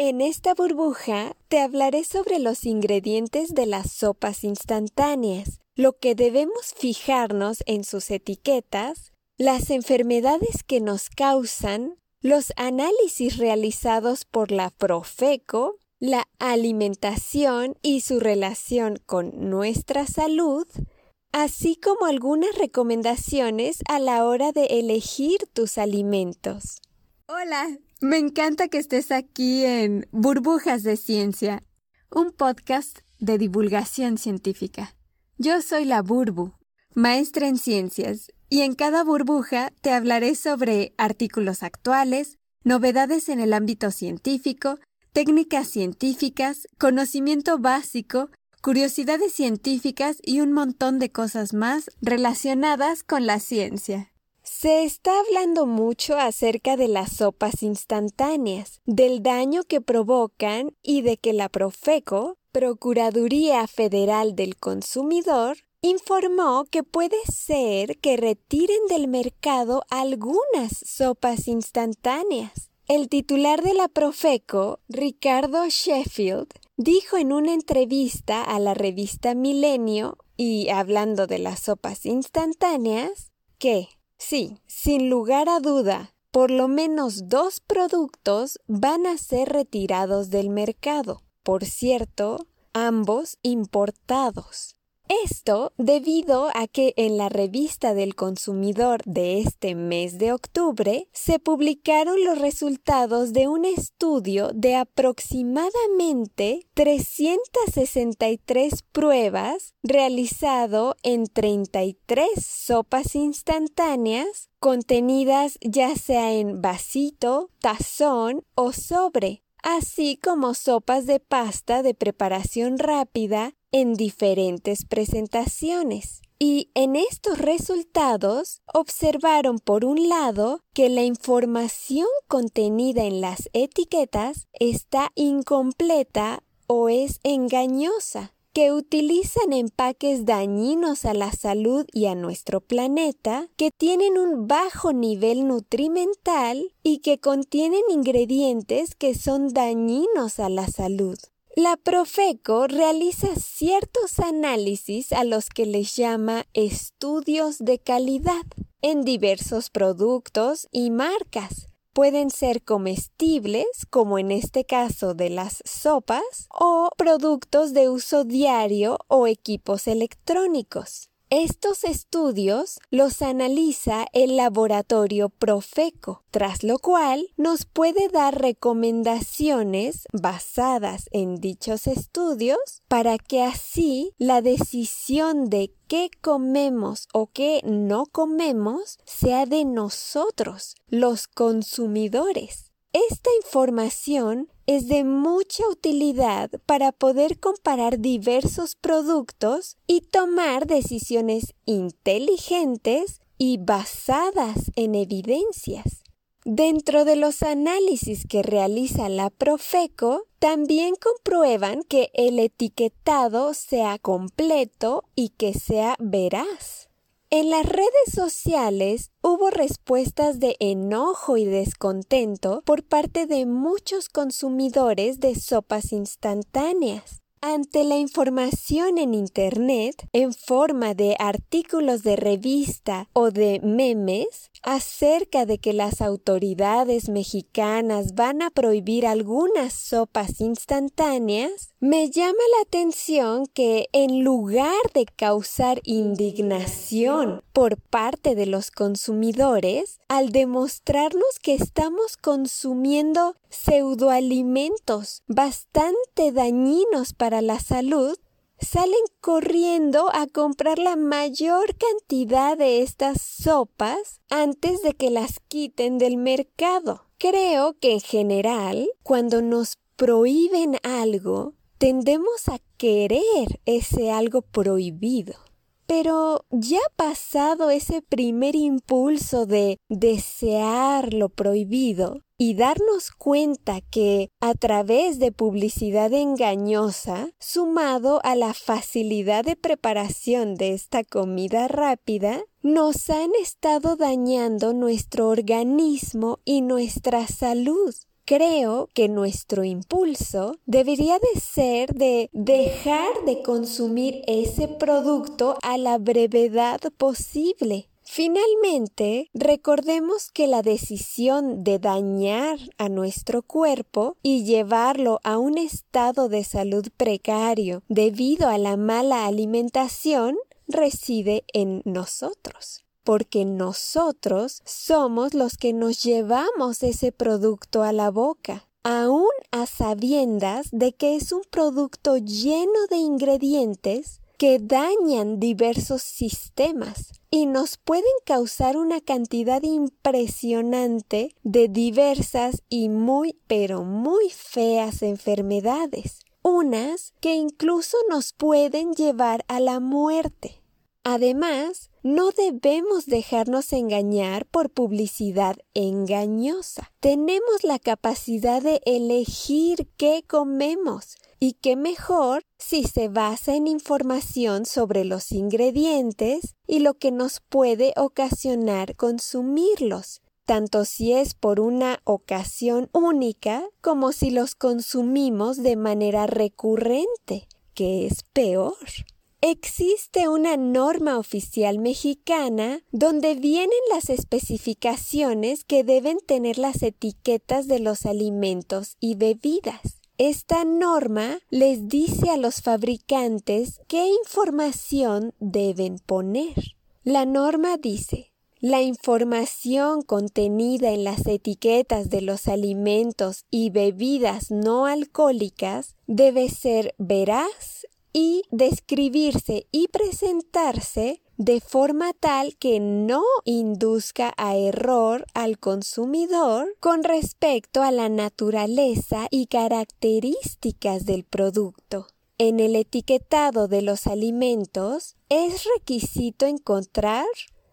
En esta burbuja te hablaré sobre los ingredientes de las sopas instantáneas, lo que debemos fijarnos en sus etiquetas, las enfermedades que nos causan, los análisis realizados por la Profeco, la alimentación y su relación con nuestra salud, así como algunas recomendaciones a la hora de elegir tus alimentos. Hola, me encanta que estés aquí en Burbujas de Ciencia, un podcast de divulgación científica. Yo soy la Burbu, maestra en ciencias, y en cada burbuja te hablaré sobre artículos actuales, novedades en el ámbito científico, técnicas científicas, conocimiento básico, curiosidades científicas y un montón de cosas más relacionadas con la ciencia. Se está hablando mucho acerca de las sopas instantáneas, del daño que provocan y de que la Profeco, Procuraduría Federal del Consumidor, informó que puede ser que retiren del mercado algunas sopas instantáneas. El titular de la Profeco, Ricardo Sheffield, dijo en una entrevista a la revista Milenio y hablando de las sopas instantáneas que Sí, sin lugar a duda, por lo menos dos productos van a ser retirados del mercado. Por cierto, ambos importados. Esto debido a que en la revista del consumidor de este mes de octubre se publicaron los resultados de un estudio de aproximadamente 363 pruebas realizado en 33 sopas instantáneas contenidas ya sea en vasito, tazón o sobre, así como sopas de pasta de preparación rápida en diferentes presentaciones. Y en estos resultados observaron por un lado que la información contenida en las etiquetas está incompleta o es engañosa, que utilizan empaques dañinos a la salud y a nuestro planeta, que tienen un bajo nivel nutrimental y que contienen ingredientes que son dañinos a la salud. La Profeco realiza ciertos análisis a los que les llama estudios de calidad en diversos productos y marcas. Pueden ser comestibles, como en este caso de las sopas, o productos de uso diario o equipos electrónicos. Estos estudios los analiza el laboratorio Profeco, tras lo cual nos puede dar recomendaciones basadas en dichos estudios para que así la decisión de qué comemos o qué no comemos sea de nosotros, los consumidores. Esta información es de mucha utilidad para poder comparar diversos productos y tomar decisiones inteligentes y basadas en evidencias. Dentro de los análisis que realiza la Profeco, también comprueban que el etiquetado sea completo y que sea veraz. En las redes sociales hubo respuestas de enojo y descontento por parte de muchos consumidores de sopas instantáneas. Ante la información en Internet, en forma de artículos de revista o de memes, acerca de que las autoridades mexicanas van a prohibir algunas sopas instantáneas, me llama la atención que en lugar de causar indignación por parte de los consumidores, al demostrarnos que estamos consumiendo pseudoalimentos bastante dañinos para la salud, salen corriendo a comprar la mayor cantidad de estas sopas antes de que las quiten del mercado. Creo que en general, cuando nos prohíben algo, tendemos a querer ese algo prohibido. Pero ya pasado ese primer impulso de desear lo prohibido y darnos cuenta que a través de publicidad engañosa, sumado a la facilidad de preparación de esta comida rápida, nos han estado dañando nuestro organismo y nuestra salud. creo que nuestro impulso debería de ser de dejar de consumir ese producto a la brevedad posible. Finalmente, recordemos que la decisión de dañar a nuestro cuerpo y llevarlo a un estado de salud precario debido a la mala alimentación reside en nosotros porque nosotros somos los que nos llevamos ese producto a la boca, aún a sabiendas de que es un producto lleno de ingredientes que dañan diversos sistemas y nos pueden causar una cantidad impresionante de diversas y muy pero muy feas enfermedades, unas que incluso nos pueden llevar a la muerte. Además, no debemos dejarnos engañar por publicidad engañosa. Tenemos la capacidad de elegir qué comemos y qué mejor si se basa en información sobre los ingredientes y lo que nos puede ocasionar consumirlos, tanto si es por una ocasión única como si los consumimos de manera recurrente, que es peor. Existe una norma oficial mexicana donde vienen las especificaciones que deben tener las etiquetas de los alimentos y bebidas. Esta norma les dice a los fabricantes qué información deben poner. La norma dice, la información contenida en las etiquetas de los alimentos y bebidas no alcohólicas debe ser veraz y describirse y presentarse de forma tal que no induzca a error al consumidor con respecto a la naturaleza y características del producto. En el etiquetado de los alimentos es requisito encontrar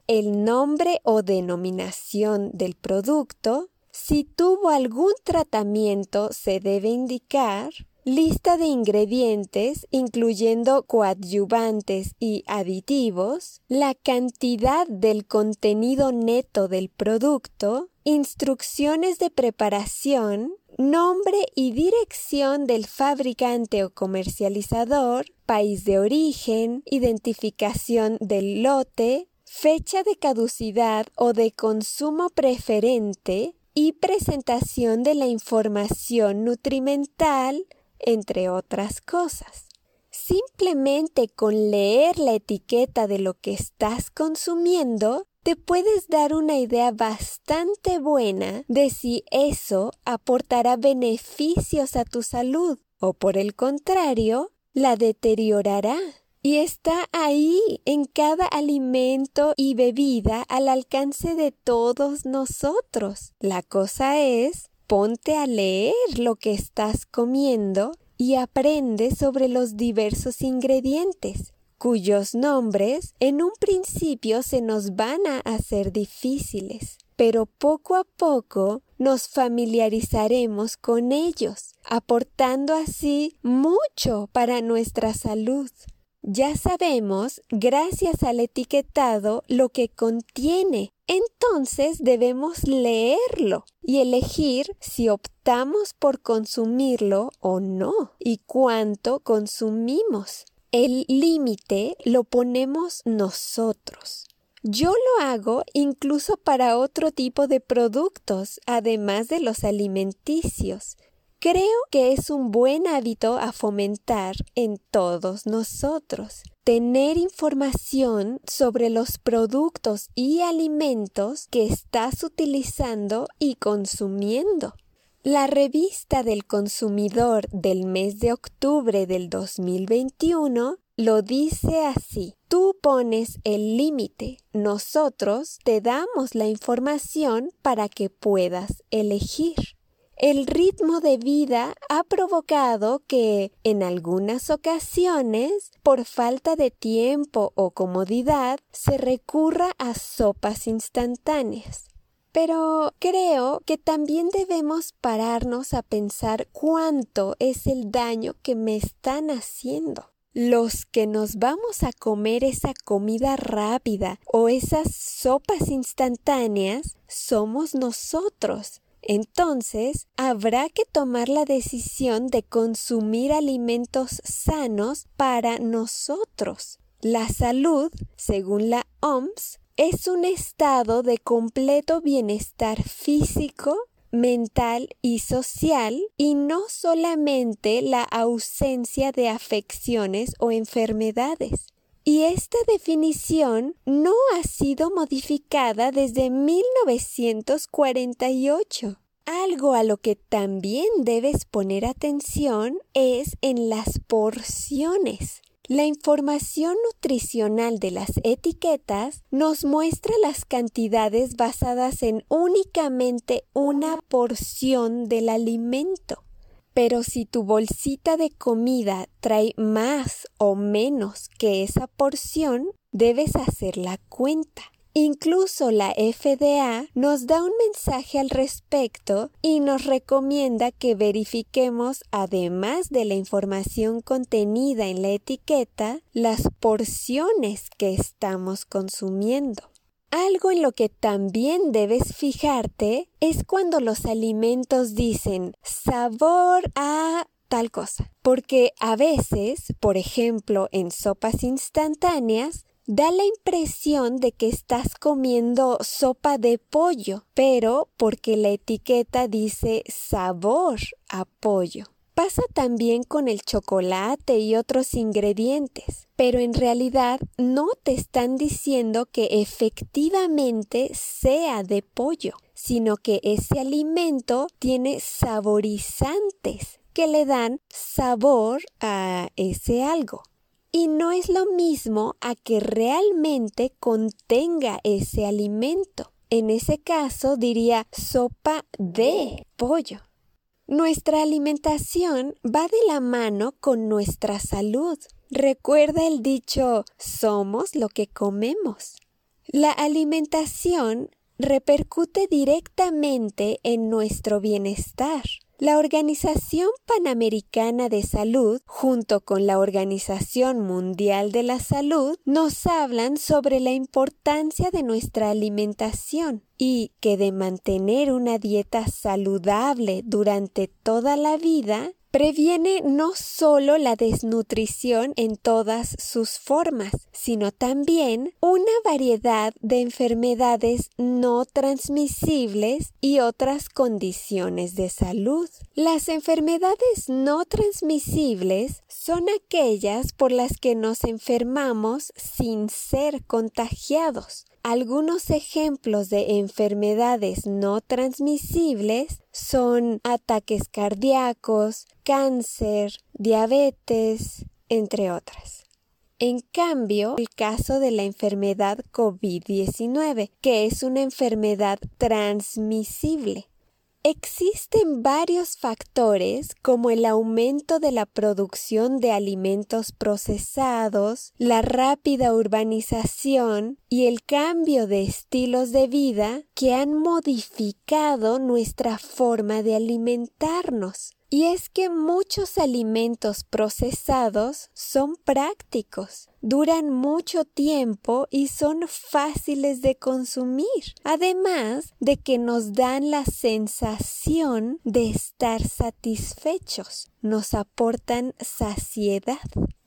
el nombre o denominación del producto, si tuvo algún tratamiento se debe indicar, Lista de ingredientes, incluyendo coadyuvantes y aditivos, la cantidad del contenido neto del producto, instrucciones de preparación, nombre y dirección del fabricante o comercializador, país de origen, identificación del lote, fecha de caducidad o de consumo preferente y presentación de la información nutrimental, entre otras cosas. Simplemente con leer la etiqueta de lo que estás consumiendo, te puedes dar una idea bastante buena de si eso aportará beneficios a tu salud o por el contrario, la deteriorará. Y está ahí en cada alimento y bebida al alcance de todos nosotros. La cosa es ponte a leer lo que estás comiendo y aprende sobre los diversos ingredientes, cuyos nombres en un principio se nos van a hacer difíciles, pero poco a poco nos familiarizaremos con ellos, aportando así mucho para nuestra salud. Ya sabemos, gracias al etiquetado, lo que contiene. Entonces debemos leerlo y elegir si optamos por consumirlo o no y cuánto consumimos. El límite lo ponemos nosotros. Yo lo hago incluso para otro tipo de productos, además de los alimenticios. Creo que es un buen hábito a fomentar en todos nosotros. Tener información sobre los productos y alimentos que estás utilizando y consumiendo. La revista del consumidor del mes de octubre del 2021 lo dice así. Tú pones el límite, nosotros te damos la información para que puedas elegir. El ritmo de vida ha provocado que, en algunas ocasiones, por falta de tiempo o comodidad, se recurra a sopas instantáneas. Pero creo que también debemos pararnos a pensar cuánto es el daño que me están haciendo. Los que nos vamos a comer esa comida rápida o esas sopas instantáneas somos nosotros Entonces, habrá que tomar la decisión de consumir alimentos sanos para nosotros. La salud, según la OMS, es un estado de completo bienestar físico, mental y social y no solamente la ausencia de afecciones o enfermedades. Y esta definición no ha sido modificada desde 1948. Algo a lo que también debes poner atención es en las porciones. La información nutricional de las etiquetas nos muestra las cantidades basadas en únicamente una porción del alimento. Pero si tu bolsita de comida trae más o menos que esa porción, debes hacer la cuenta. Incluso la FDA nos da un mensaje al respecto y nos recomienda que verifiquemos, además de la información contenida en la etiqueta, las porciones que estamos consumiendo. Algo en lo que también debes fijarte es cuando los alimentos dicen sabor a tal cosa. Porque a veces, por ejemplo, en sopas instantáneas, da la impresión de que estás comiendo sopa de pollo, pero porque la etiqueta dice sabor a pollo. Pasa también con el chocolate y otros ingredientes, pero en realidad no te están diciendo que efectivamente sea de pollo, sino que ese alimento tiene saborizantes que le dan sabor a ese algo. Y no es lo mismo a que realmente contenga ese alimento. En ese caso diría sopa de pollo. Nuestra alimentación va de la mano con nuestra salud. Recuerda el dicho somos lo que comemos. La alimentación repercute directamente en nuestro bienestar. La Organización Panamericana de Salud, junto con la Organización Mundial de la Salud, nos hablan sobre la importancia de nuestra alimentación y que de mantener una dieta saludable durante toda la vida Previene no solo la desnutrición en todas sus formas, sino también una variedad de enfermedades no transmisibles y otras condiciones de salud. Las enfermedades no transmisibles son aquellas por las que nos enfermamos sin ser contagiados. Algunos ejemplos de enfermedades no transmisibles son ataques cardíacos, cáncer, diabetes, entre otras. En cambio, el caso de la enfermedad COVID-19, que es una enfermedad transmisible, Existen varios factores como el aumento de la producción de alimentos procesados, la rápida urbanización y el cambio de estilos de vida que han modificado nuestra forma de alimentarnos. Y es que muchos alimentos procesados son prácticos, duran mucho tiempo y son fáciles de consumir, además de que nos dan la sensación de estar satisfechos, nos aportan saciedad.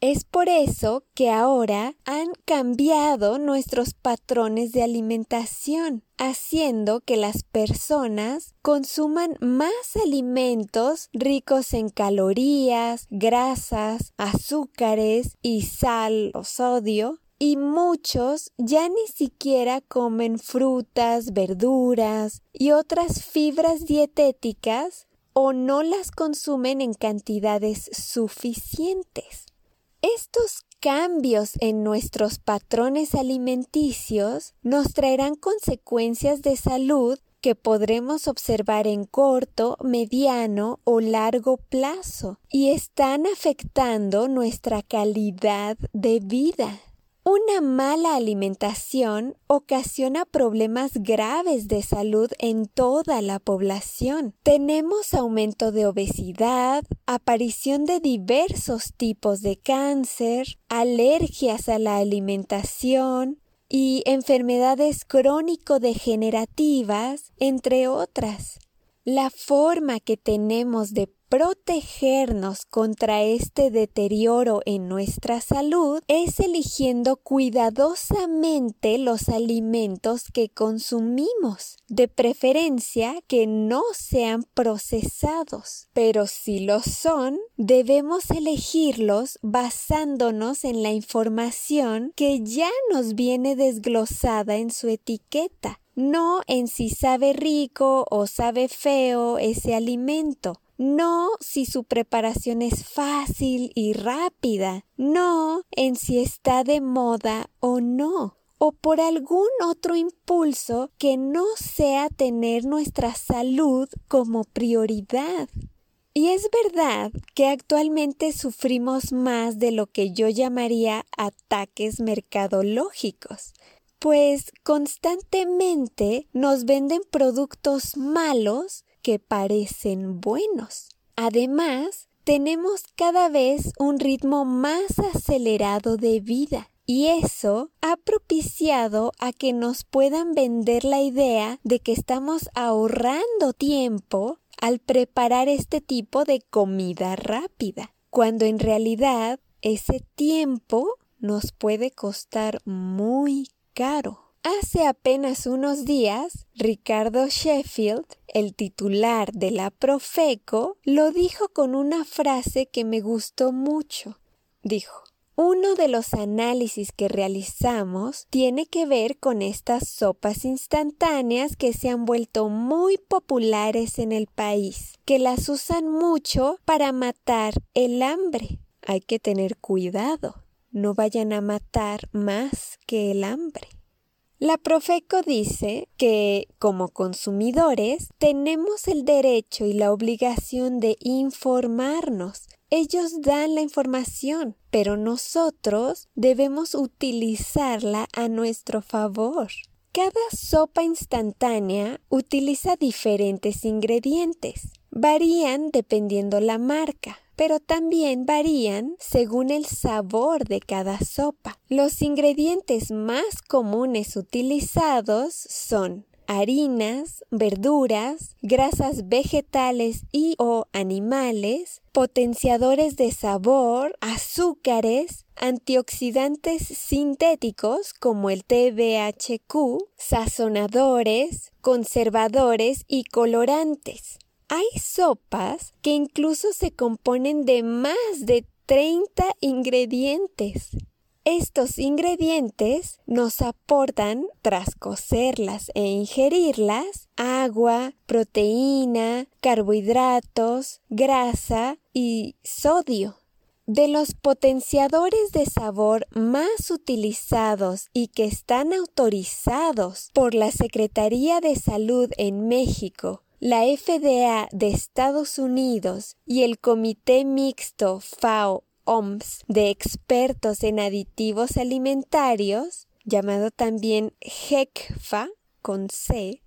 Es por eso que ahora han cambiado nuestros patrones de alimentación, haciendo que las personas consuman más alimentos ricos en calorías, grasas, azúcares y sal o sodio, y muchos ya ni siquiera comen frutas, verduras y otras fibras dietéticas o no las consumen en cantidades suficientes. Estos cambios en nuestros patrones alimenticios nos traerán consecuencias de salud que podremos observar en corto, mediano o largo plazo y están afectando nuestra calidad de vida. Una mala alimentación ocasiona problemas graves de salud en toda la población. Tenemos aumento de obesidad, aparición de diversos tipos de cáncer, alergias a la alimentación y enfermedades crónico-degenerativas, entre otras. La forma que tenemos de protegernos contra este deterioro en nuestra salud es eligiendo cuidadosamente los alimentos que consumimos, de preferencia que no sean procesados, pero si lo son, debemos elegirlos basándonos en la información que ya nos viene desglosada en su etiqueta no en si sabe rico o sabe feo ese alimento, no si su preparación es fácil y rápida, no en si está de moda o no, o por algún otro impulso que no sea tener nuestra salud como prioridad. Y es verdad que actualmente sufrimos más de lo que yo llamaría ataques mercadológicos, pues constantemente nos venden productos malos que parecen buenos. Además, tenemos cada vez un ritmo más acelerado de vida y eso ha propiciado a que nos puedan vender la idea de que estamos ahorrando tiempo al preparar este tipo de comida rápida, cuando en realidad ese tiempo nos puede costar muy caro. Hace apenas unos días, Ricardo Sheffield, el titular de la Profeco, lo dijo con una frase que me gustó mucho. Dijo, uno de los análisis que realizamos tiene que ver con estas sopas instantáneas que se han vuelto muy populares en el país, que las usan mucho para matar el hambre. Hay que tener cuidado, no vayan a matar más que el hambre. La Profeco dice que como consumidores tenemos el derecho y la obligación de informarnos. Ellos dan la información, pero nosotros debemos utilizarla a nuestro favor. Cada sopa instantánea utiliza diferentes ingredientes. Varían dependiendo la marca pero también varían según el sabor de cada sopa. Los ingredientes más comunes utilizados son harinas, verduras, grasas vegetales y o animales, potenciadores de sabor, azúcares, antioxidantes sintéticos como el TBHQ, sazonadores, conservadores y colorantes. Hay sopas que incluso se componen de más de 30 ingredientes. Estos ingredientes nos aportan, tras cocerlas e ingerirlas, agua, proteína, carbohidratos, grasa y sodio. De los potenciadores de sabor más utilizados y que están autorizados por la Secretaría de Salud en México la FDA de Estados Unidos y el Comité Mixto FAO-OMS de expertos en aditivos alimentarios, llamado también GECFA con C,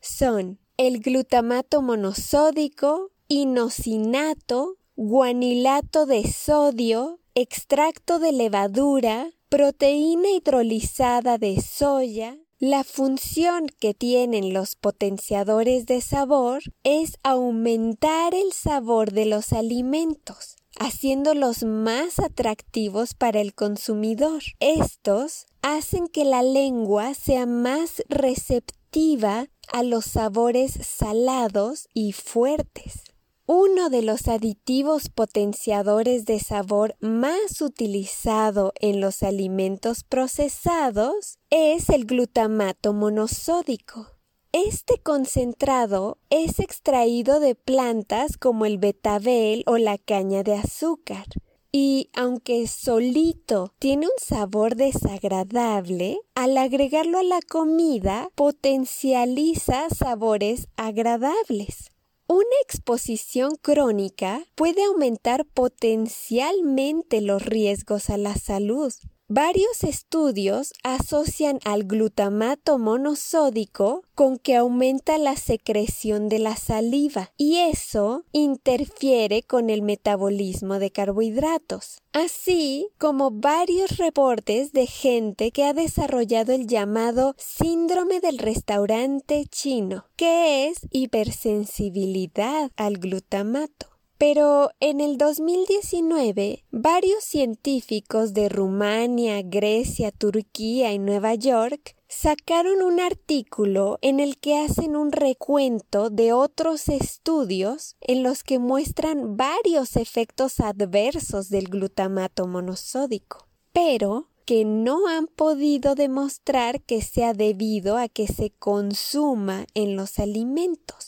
son el glutamato monosódico, inosinato, guanilato de sodio, extracto de levadura, proteína hidrolizada de soya, la función que tienen los potenciadores de sabor es aumentar el sabor de los alimentos, haciéndolos más atractivos para el consumidor. Estos hacen que la lengua sea más receptiva a los sabores salados y fuertes. Uno de los aditivos potenciadores de sabor más utilizado en los alimentos procesados es el glutamato monosódico. Este concentrado es extraído de plantas como el betabel o la caña de azúcar. Y aunque solito tiene un sabor desagradable, al agregarlo a la comida potencializa sabores agradables. Una exposición crónica puede aumentar potencialmente los riesgos a la salud. Varios estudios asocian al glutamato monosódico con que aumenta la secreción de la saliva y eso interfiere con el metabolismo de carbohidratos, así como varios reportes de gente que ha desarrollado el llamado síndrome del restaurante chino, que es hipersensibilidad al glutamato. Pero en el 2019, varios científicos de Rumania, Grecia, Turquía y Nueva York sacaron un artículo en el que hacen un recuento de otros estudios en los que muestran varios efectos adversos del glutamato monosódico, pero que no han podido demostrar que sea debido a que se consuma en los alimentos.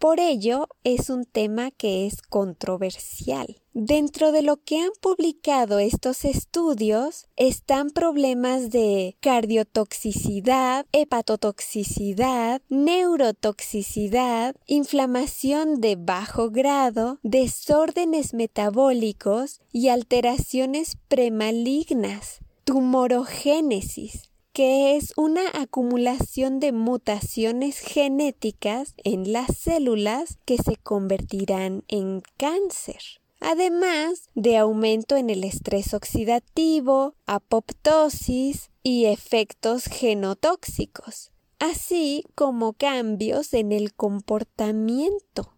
Por ello, es un tema que es controversial. Dentro de lo que han publicado estos estudios están problemas de cardiotoxicidad, hepatotoxicidad, neurotoxicidad, inflamación de bajo grado, desórdenes metabólicos y alteraciones premalignas, tumorogénesis, que es una acumulación de mutaciones genéticas en las células que se convertirán en cáncer. Además de aumento en el estrés oxidativo, apoptosis y efectos genotóxicos, así como cambios en el comportamiento.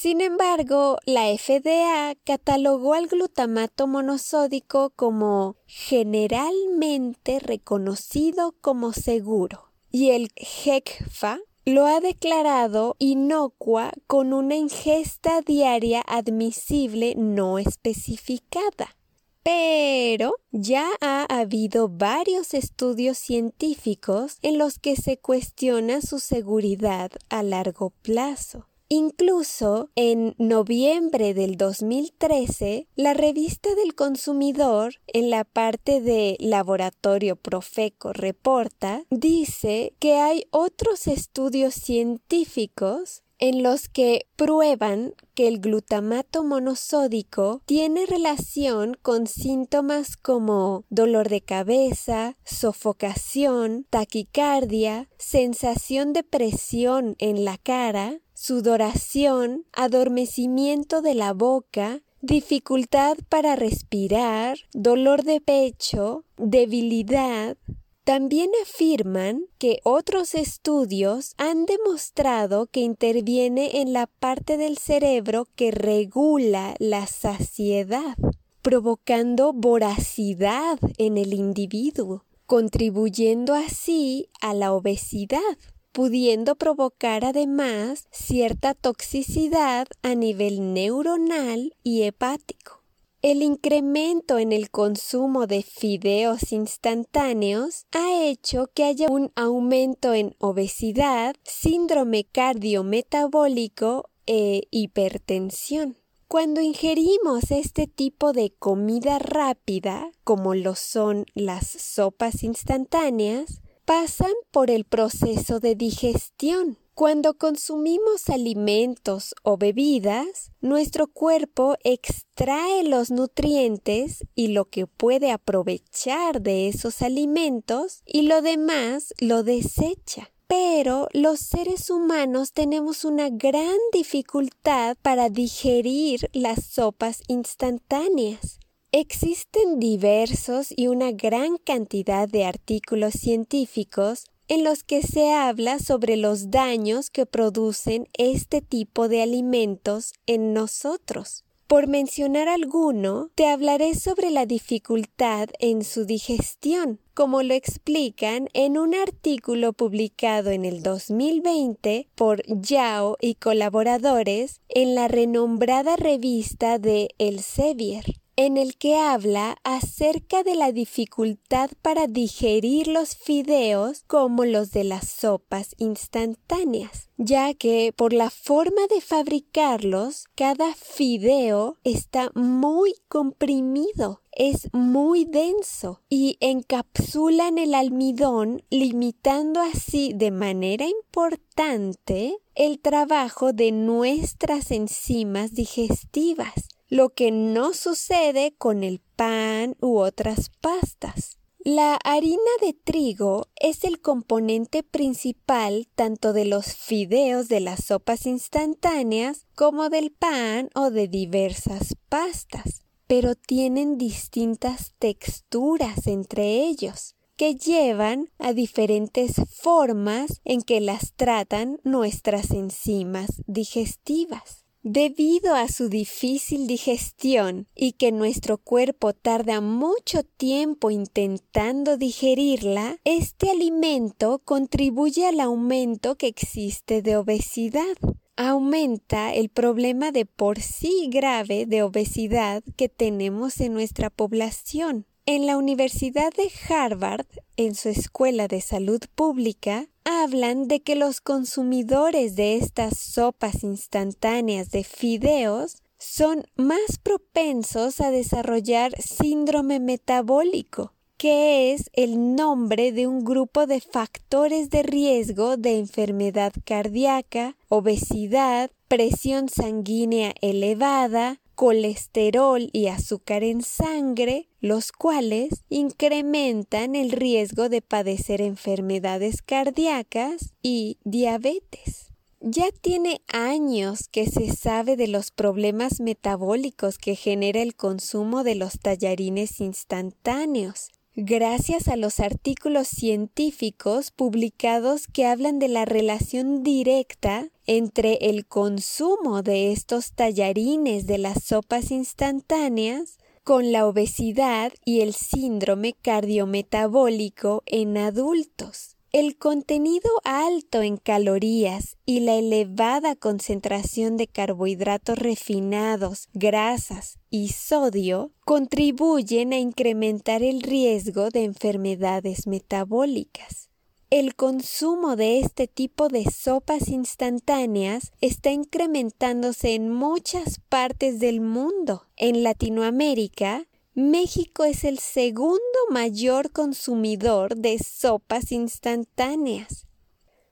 Sin embargo, la FDA catalogó al glutamato monosódico como generalmente reconocido como seguro y el GECFA lo ha declarado inocua con una ingesta diaria admisible no especificada. Pero ya ha habido varios estudios científicos en los que se cuestiona su seguridad a largo plazo. Incluso en noviembre del 2013, la revista del consumidor, en la parte de Laboratorio Profeco Reporta, dice que hay otros estudios científicos en los que prueban que el glutamato monosódico tiene relación con síntomas como dolor de cabeza, sofocación, taquicardia, sensación de presión en la cara, sudoración, adormecimiento de la boca, dificultad para respirar, dolor de pecho, debilidad, también afirman que otros estudios han demostrado que interviene en la parte del cerebro que regula la saciedad, provocando voracidad en el individuo, contribuyendo así a la obesidad, pudiendo provocar además cierta toxicidad a nivel neuronal y hepático. El incremento en el consumo de fideos instantáneos ha hecho que haya un aumento en obesidad, síndrome cardiometabólico e hipertensión. Cuando ingerimos este tipo de comida rápida, como lo son las sopas instantáneas, pasan por el proceso de digestión, cuando consumimos alimentos o bebidas, nuestro cuerpo extrae los nutrientes y lo que puede aprovechar de esos alimentos y lo demás lo desecha. Pero los seres humanos tenemos una gran dificultad para digerir las sopas instantáneas. Existen diversos y una gran cantidad de artículos científicos en los que se habla sobre los daños que producen este tipo de alimentos en nosotros. Por mencionar alguno, te hablaré sobre la dificultad en su digestión, como lo explican en un artículo publicado en el 2020 por Yao y colaboradores en la renombrada revista de Elsevier en el que habla acerca de la dificultad para digerir los fideos como los de las sopas instantáneas, ya que por la forma de fabricarlos, cada fideo está muy comprimido es muy denso y encapsulan el almidón, limitando así de manera importante el trabajo de nuestras enzimas digestivas lo que no sucede con el pan u otras pastas. La harina de trigo es el componente principal tanto de los fideos de las sopas instantáneas como del pan o de diversas pastas, pero tienen distintas texturas entre ellos que llevan a diferentes formas en que las tratan nuestras enzimas digestivas. Debido a su difícil digestión y que nuestro cuerpo tarda mucho tiempo intentando digerirla, este alimento contribuye al aumento que existe de obesidad. Aumenta el problema de por sí grave de obesidad que tenemos en nuestra población. En la Universidad de Harvard, en su Escuela de Salud Pública, hablan de que los consumidores de estas sopas instantáneas de fideos son más propensos a desarrollar síndrome metabólico, que es el nombre de un grupo de factores de riesgo de enfermedad cardíaca, obesidad, presión sanguínea elevada, colesterol y azúcar en sangre, los cuales incrementan el riesgo de padecer enfermedades cardíacas y diabetes. Ya tiene años que se sabe de los problemas metabólicos que genera el consumo de los tallarines instantáneos, gracias a los artículos científicos publicados que hablan de la relación directa entre el consumo de estos tallarines de las sopas instantáneas con la obesidad y el síndrome cardiometabólico en adultos. El contenido alto en calorías y la elevada concentración de carbohidratos refinados, grasas y sodio contribuyen a incrementar el riesgo de enfermedades metabólicas. El consumo de este tipo de sopas instantáneas está incrementándose en muchas partes del mundo. En Latinoamérica, México es el segundo mayor consumidor de sopas instantáneas.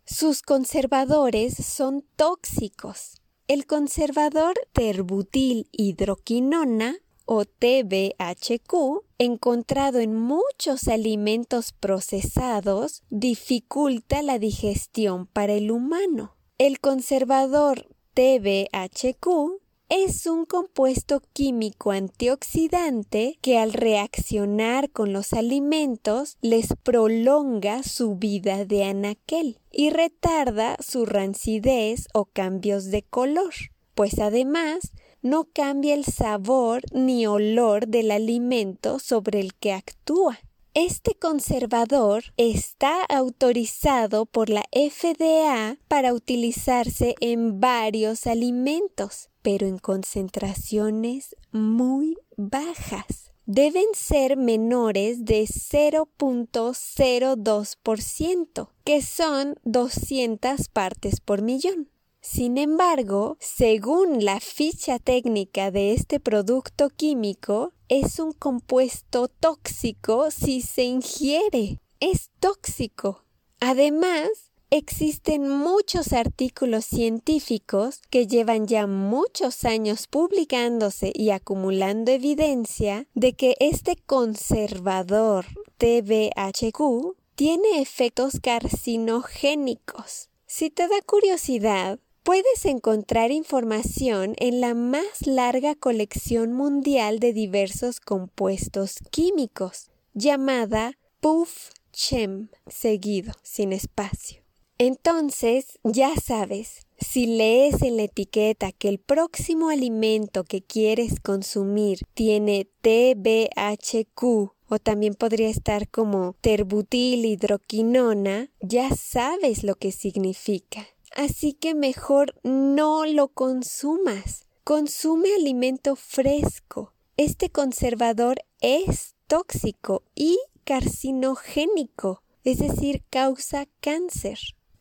Sus conservadores son tóxicos. El conservador terbutil hidroquinona o TBHQ, encontrado en muchos alimentos procesados, dificulta la digestión para el humano. El conservador TBHQ es un compuesto químico antioxidante que al reaccionar con los alimentos les prolonga su vida de anaquel y retarda su rancidez o cambios de color, pues además no cambia el sabor ni olor del alimento sobre el que actúa. Este conservador está autorizado por la FDA para utilizarse en varios alimentos, pero en concentraciones muy bajas. Deben ser menores de 0.02%, que son 200 partes por millón. Sin embargo, según la ficha técnica de este producto químico, es un compuesto tóxico si se ingiere. Es tóxico. Además, existen muchos artículos científicos que llevan ya muchos años publicándose y acumulando evidencia de que este conservador TBHQ tiene efectos carcinogénicos. Si te da curiosidad, Puedes encontrar información en la más larga colección mundial de diversos compuestos químicos, llamada PUF-CHEM, seguido, sin espacio. Entonces, ya sabes, si lees en la etiqueta que el próximo alimento que quieres consumir tiene TBHQ o también podría estar como terbutil hidroquinona, ya sabes lo que significa así que mejor no lo consumas. Consume alimento fresco. Este conservador es tóxico y carcinogénico, es decir, causa cáncer.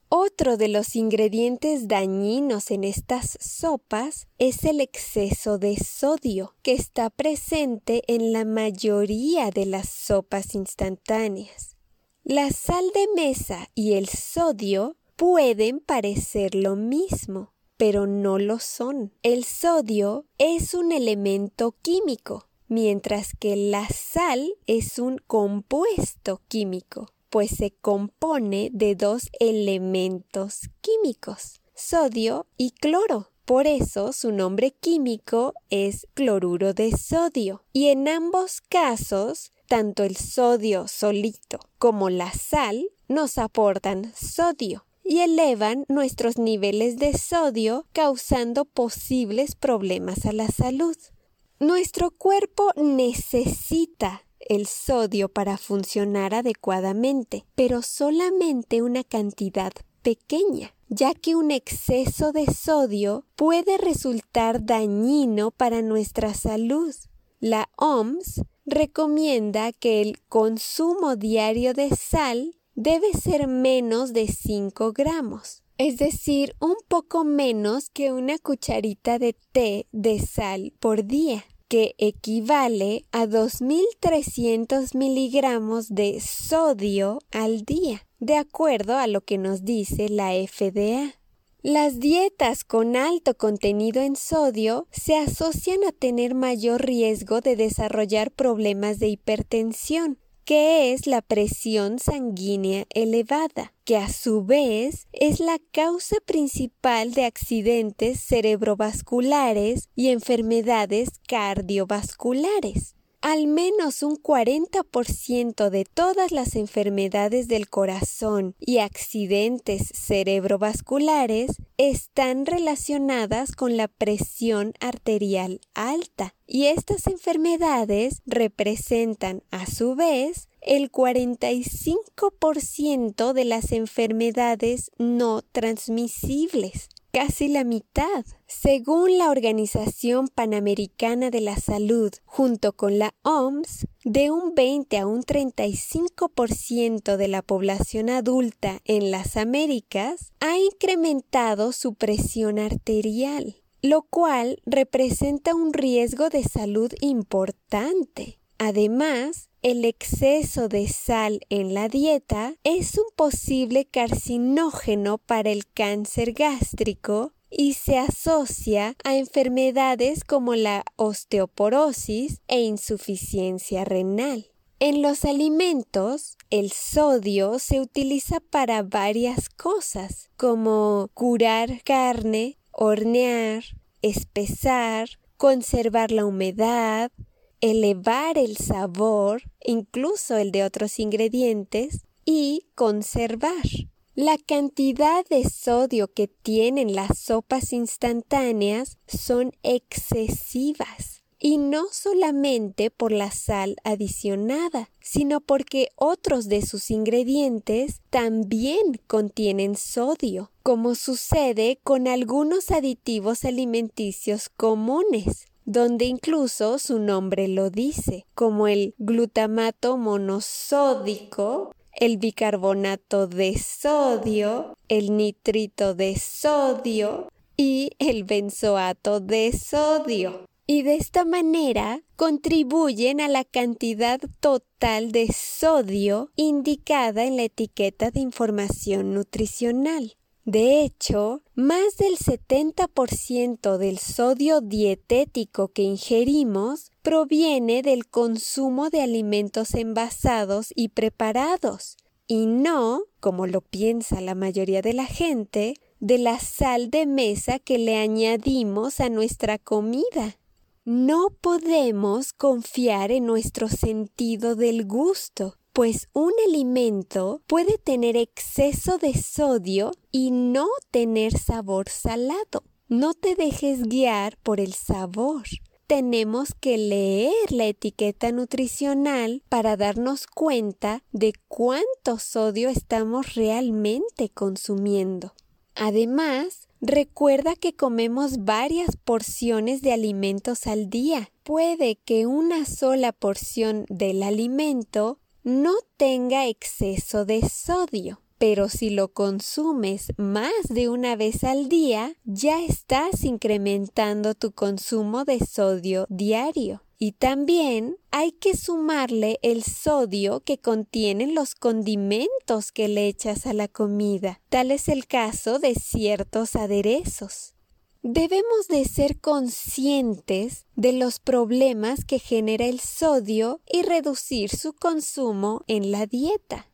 Otro de los ingredientes dañinos en estas sopas es el exceso de sodio, que está presente en la mayoría de las sopas instantáneas. La sal de mesa y el sodio pueden parecer lo mismo, pero no lo son. El sodio es un elemento químico mientras que la sal es un compuesto químico, pues se compone de dos elementos químicos, sodio y cloro. Por eso su nombre químico es cloruro de sodio. Y en ambos casos, tanto el sodio solito como la sal nos aportan sodio y elevan nuestros niveles de sodio causando posibles problemas a la salud. Nuestro cuerpo necesita el sodio para funcionar adecuadamente, pero solamente una cantidad pequeña ya que un exceso de sodio puede resultar dañino para nuestra salud. La OMS recomienda que el consumo diario de sal debe ser menos de 5 gramos, es decir, un poco menos que una cucharita de té de sal por día que equivale a 2.300 miligramos de sodio al día de acuerdo a lo que nos dice la FDA. Las dietas con alto contenido en sodio se asocian a tener mayor riesgo de desarrollar problemas de hipertensión, que es la presión sanguínea elevada, que a su vez es la causa principal de accidentes cerebrovasculares y enfermedades cardiovasculares. Al menos un 40% de todas las enfermedades del corazón y accidentes cerebrovasculares están relacionadas con la presión arterial alta. Y estas enfermedades representan a su vez el 45% de las enfermedades no transmisibles casi la mitad. Según la Organización Panamericana de la Salud, junto con la OMS, de un 20 a un 35% de la población adulta en las Américas ha incrementado su presión arterial, lo cual representa un riesgo de salud importante. Además, el exceso de sal en la dieta es un posible carcinógeno para el cáncer gástrico y se asocia a enfermedades como la osteoporosis e insuficiencia renal. En los alimentos, el sodio se utiliza para varias cosas, como curar carne, hornear, espesar, conservar la humedad, elevar el sabor, incluso el de otros ingredientes, y conservar. La cantidad de sodio que tienen las sopas instantáneas son excesivas y no solamente por la sal adicionada, sino porque otros de sus ingredientes también contienen sodio, como sucede con algunos aditivos alimenticios comunes, donde incluso su nombre lo dice, como el glutamato monosódico, el bicarbonato de sodio, el nitrito de sodio y el benzoato de sodio. Y de esta manera contribuyen a la cantidad total de sodio indicada en la etiqueta de información nutricional. De hecho, más del 70% del sodio dietético que ingerimos proviene del consumo de alimentos envasados y preparados, y no, como lo piensa la mayoría de la gente, de la sal de mesa que le añadimos a nuestra comida. No podemos confiar en nuestro sentido del gusto, pues un alimento puede tener exceso de sodio y no tener sabor salado. No te dejes guiar por el sabor. Tenemos que leer la etiqueta nutricional para darnos cuenta de cuánto sodio estamos realmente consumiendo. Además, recuerda que comemos varias porciones de alimentos al día. Puede que una sola porción del alimento no tenga exceso de sodio. Pero si lo consumes más de una vez al día, ya estás incrementando tu consumo de sodio diario. Y también hay que sumarle el sodio que contienen los condimentos que le echas a la comida. Tal es el caso de ciertos aderezos. Debemos de ser conscientes de los problemas que genera el sodio y reducir su consumo en la dieta.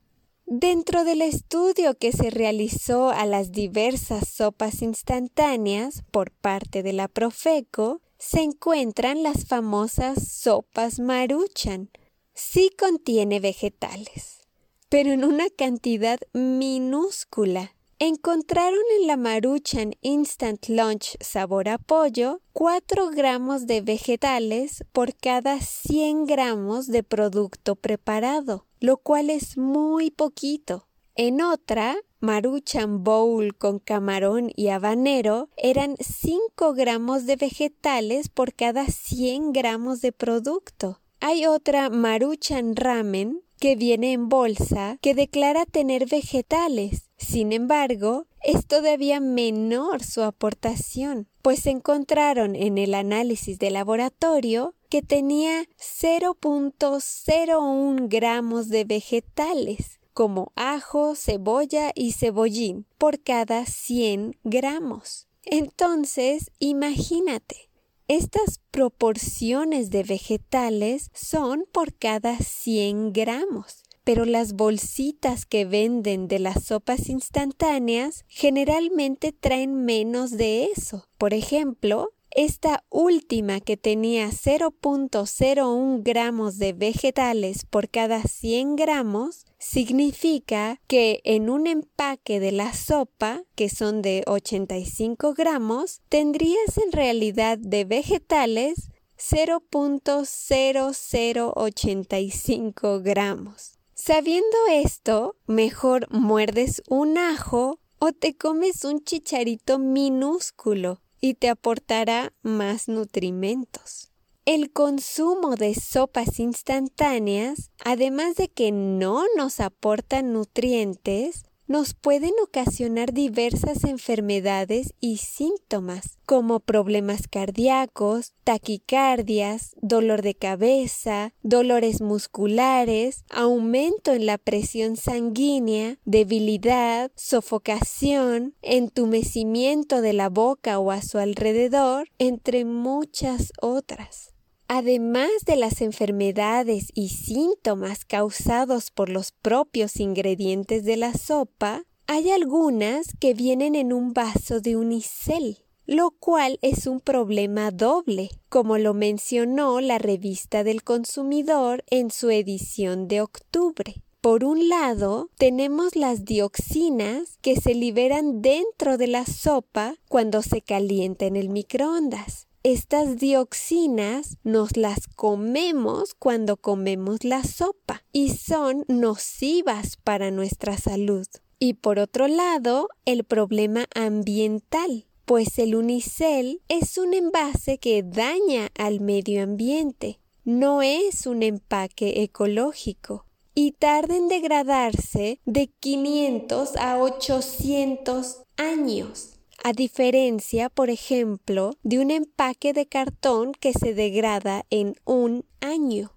Dentro del estudio que se realizó a las diversas sopas instantáneas por parte de la Profeco, se encuentran las famosas sopas maruchan. Sí contiene vegetales, pero en una cantidad minúscula. Encontraron en la Maruchan Instant Lunch sabor a pollo 4 gramos de vegetales por cada 100 gramos de producto preparado, lo cual es muy poquito. En otra, Maruchan Bowl con camarón y habanero eran 5 gramos de vegetales por cada 100 gramos de producto. Hay otra Maruchan Ramen que viene en bolsa que declara tener vegetales. Sin embargo, es todavía menor su aportación, pues encontraron en el análisis de laboratorio que tenía 0.01 gramos de vegetales como ajo, cebolla y cebollín por cada 100 gramos. Entonces, imagínate, estas proporciones de vegetales son por cada 100 gramos, pero las bolsitas que venden de las sopas instantáneas generalmente traen menos de eso. Por ejemplo, esta última que tenía 0.01 gramos de vegetales por cada 100 gramos significa que en un empaque de la sopa, que son de 85 gramos, tendrías en realidad de vegetales 0.0085 gramos. Sabiendo esto, mejor muerdes un ajo o te comes un chicharito minúsculo y te aportará más nutrimentos. El consumo de sopas instantáneas, además de que no nos aportan nutrientes, nos pueden ocasionar diversas enfermedades y síntomas, como problemas cardíacos, taquicardias, dolor de cabeza, dolores musculares, aumento en la presión sanguínea, debilidad, sofocación, entumecimiento de la boca o a su alrededor, entre muchas otras. Además de las enfermedades y síntomas causados por los propios ingredientes de la sopa, hay algunas que vienen en un vaso de unicel, lo cual es un problema doble, como lo mencionó la revista del consumidor en su edición de octubre. Por un lado, tenemos las dioxinas que se liberan dentro de la sopa cuando se calienta en el microondas estas dioxinas nos las comemos cuando comemos la sopa y son nocivas para nuestra salud. Y por otro lado, el problema ambiental, pues el unicel es un envase que daña al medio ambiente, no es un empaque ecológico y tarda en degradarse de 500 a 800 años a diferencia, por ejemplo, de un empaque de cartón que se degrada en un año.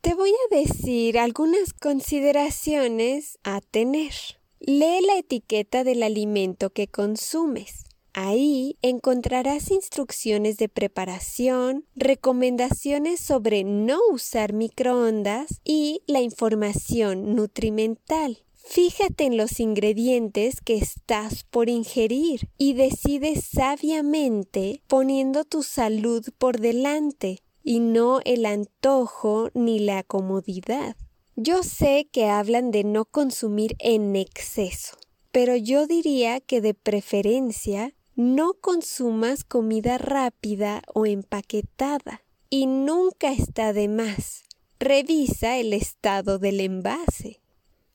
Te voy a decir algunas consideraciones a tener. Lee la etiqueta del alimento que consumes. Ahí encontrarás instrucciones de preparación, recomendaciones sobre no usar microondas y la información nutrimental. Fíjate en los ingredientes que estás por ingerir y decide sabiamente poniendo tu salud por delante y no el antojo ni la comodidad. Yo sé que hablan de no consumir en exceso, pero yo diría que de preferencia no consumas comida rápida o empaquetada y nunca está de más. Revisa el estado del envase.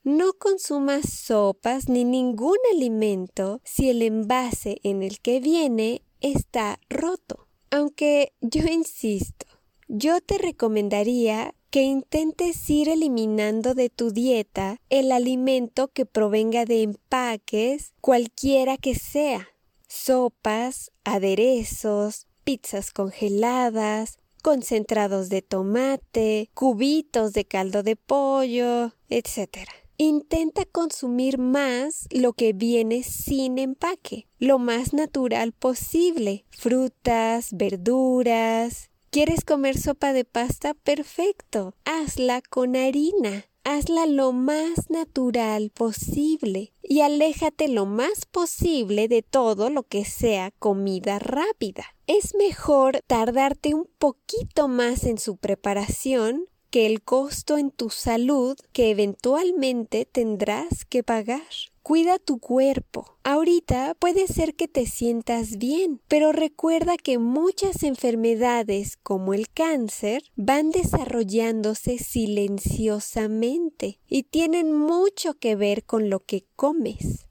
No consumas sopas ni ningún alimento si el envase en el que viene está roto. Aunque yo insisto, yo te recomendaría que intentes ir eliminando de tu dieta el alimento que provenga de empaques, cualquiera que sea. Sopas, aderezos, pizzas congeladas, concentrados de tomate, cubitos de caldo de pollo, etc. Intenta consumir más lo que viene sin empaque, lo más natural posible, frutas, verduras. ¿Quieres comer sopa de pasta? Perfecto. Hazla con harina hazla lo más natural posible y aléjate lo más posible de todo lo que sea comida rápida. Es mejor tardarte un poquito más en su preparación que el costo en tu salud que eventualmente tendrás que pagar. Cuida tu cuerpo. Ahorita puede ser que te sientas bien, pero recuerda que muchas enfermedades como el cáncer van desarrollándose silenciosamente y tienen mucho que ver con lo que comes.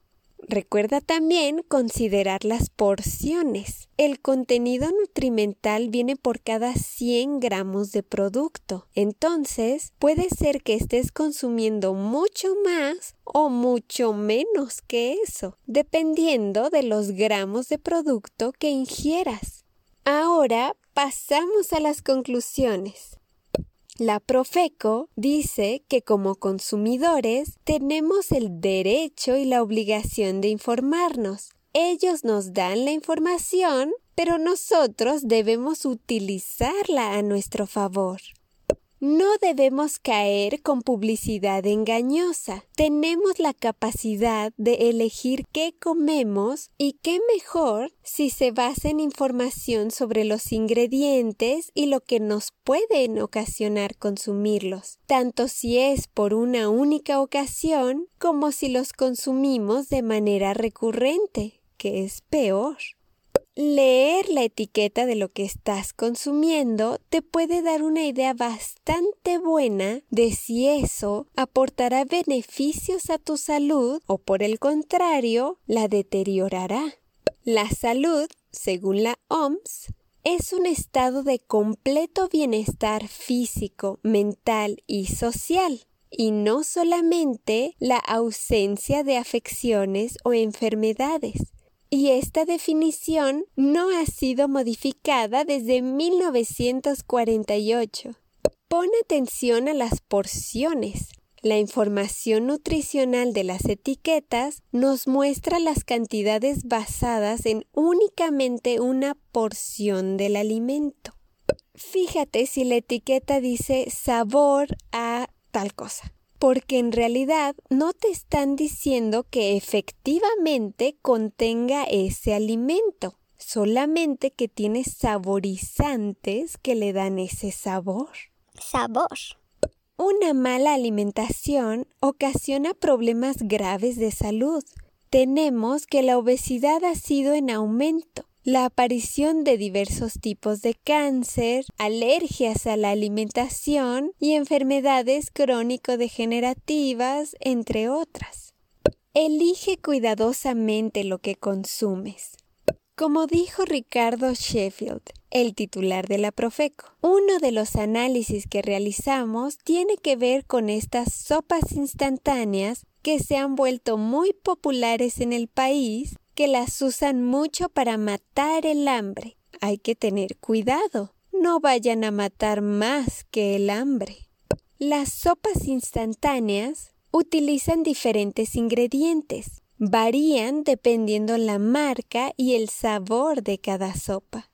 Recuerda también considerar las porciones. El contenido nutrimental viene por cada 100 gramos de producto. Entonces, puede ser que estés consumiendo mucho más o mucho menos que eso, dependiendo de los gramos de producto que ingieras. Ahora pasamos a las conclusiones. La Profeco dice que como consumidores tenemos el derecho y la obligación de informarnos. Ellos nos dan la información, pero nosotros debemos utilizarla a nuestro favor. No debemos caer con publicidad engañosa. Tenemos la capacidad de elegir qué comemos y qué mejor si se basa en información sobre los ingredientes y lo que nos pueden ocasionar consumirlos, tanto si es por una única ocasión como si los consumimos de manera recurrente, que es peor. Leer la etiqueta de lo que estás consumiendo te puede dar una idea bastante buena de si eso aportará beneficios a tu salud o por el contrario la deteriorará. La salud, según la OMS, es un estado de completo bienestar físico, mental y social y no solamente la ausencia de afecciones o enfermedades y esta definición no ha sido modificada desde 1948. Pon atención a las porciones. La información nutricional de las etiquetas nos muestra las cantidades basadas en únicamente una porción del alimento. Fíjate si la etiqueta dice sabor a tal cosa porque en realidad no te están diciendo que efectivamente contenga ese alimento, solamente que tiene saborizantes que le dan ese sabor. Sabor. Una mala alimentación ocasiona problemas graves de salud. Tenemos que la obesidad ha sido en aumento la aparición de diversos tipos de cáncer, alergias a la alimentación y enfermedades crónico-degenerativas, entre otras. Elige cuidadosamente lo que consumes. Como dijo Ricardo Sheffield, el titular de la Profeco, uno de los análisis que realizamos tiene que ver con estas sopas instantáneas que se han vuelto muy populares en el país que las usan mucho para matar el hambre. Hay que tener cuidado. No vayan a matar más que el hambre. Las sopas instantáneas utilizan diferentes ingredientes. Varían dependiendo la marca y el sabor de cada sopa.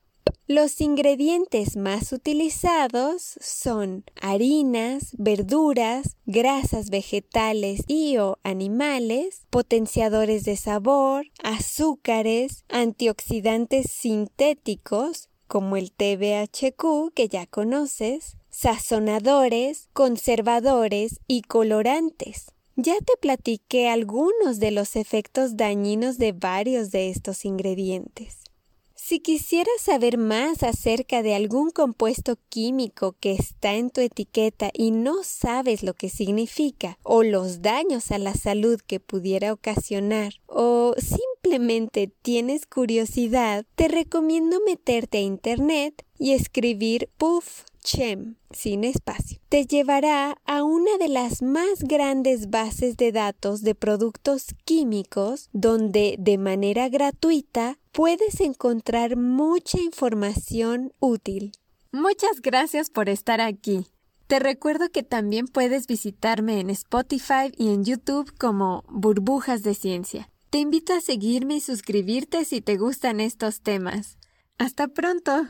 Los ingredientes más utilizados son harinas, verduras, grasas vegetales y o animales, potenciadores de sabor, azúcares, antioxidantes sintéticos como el TBHQ que ya conoces, sazonadores, conservadores y colorantes. Ya te platiqué algunos de los efectos dañinos de varios de estos ingredientes. Si quisieras saber más acerca de algún compuesto químico que está en tu etiqueta y no sabes lo que significa o los daños a la salud que pudiera ocasionar o simplemente tienes curiosidad, te recomiendo meterte a internet y escribir puff Chem, sin espacio, te llevará a una de las más grandes bases de datos de productos químicos donde de manera gratuita puedes encontrar mucha información útil. Muchas gracias por estar aquí. Te recuerdo que también puedes visitarme en Spotify y en YouTube como Burbujas de Ciencia. Te invito a seguirme y suscribirte si te gustan estos temas. Hasta pronto.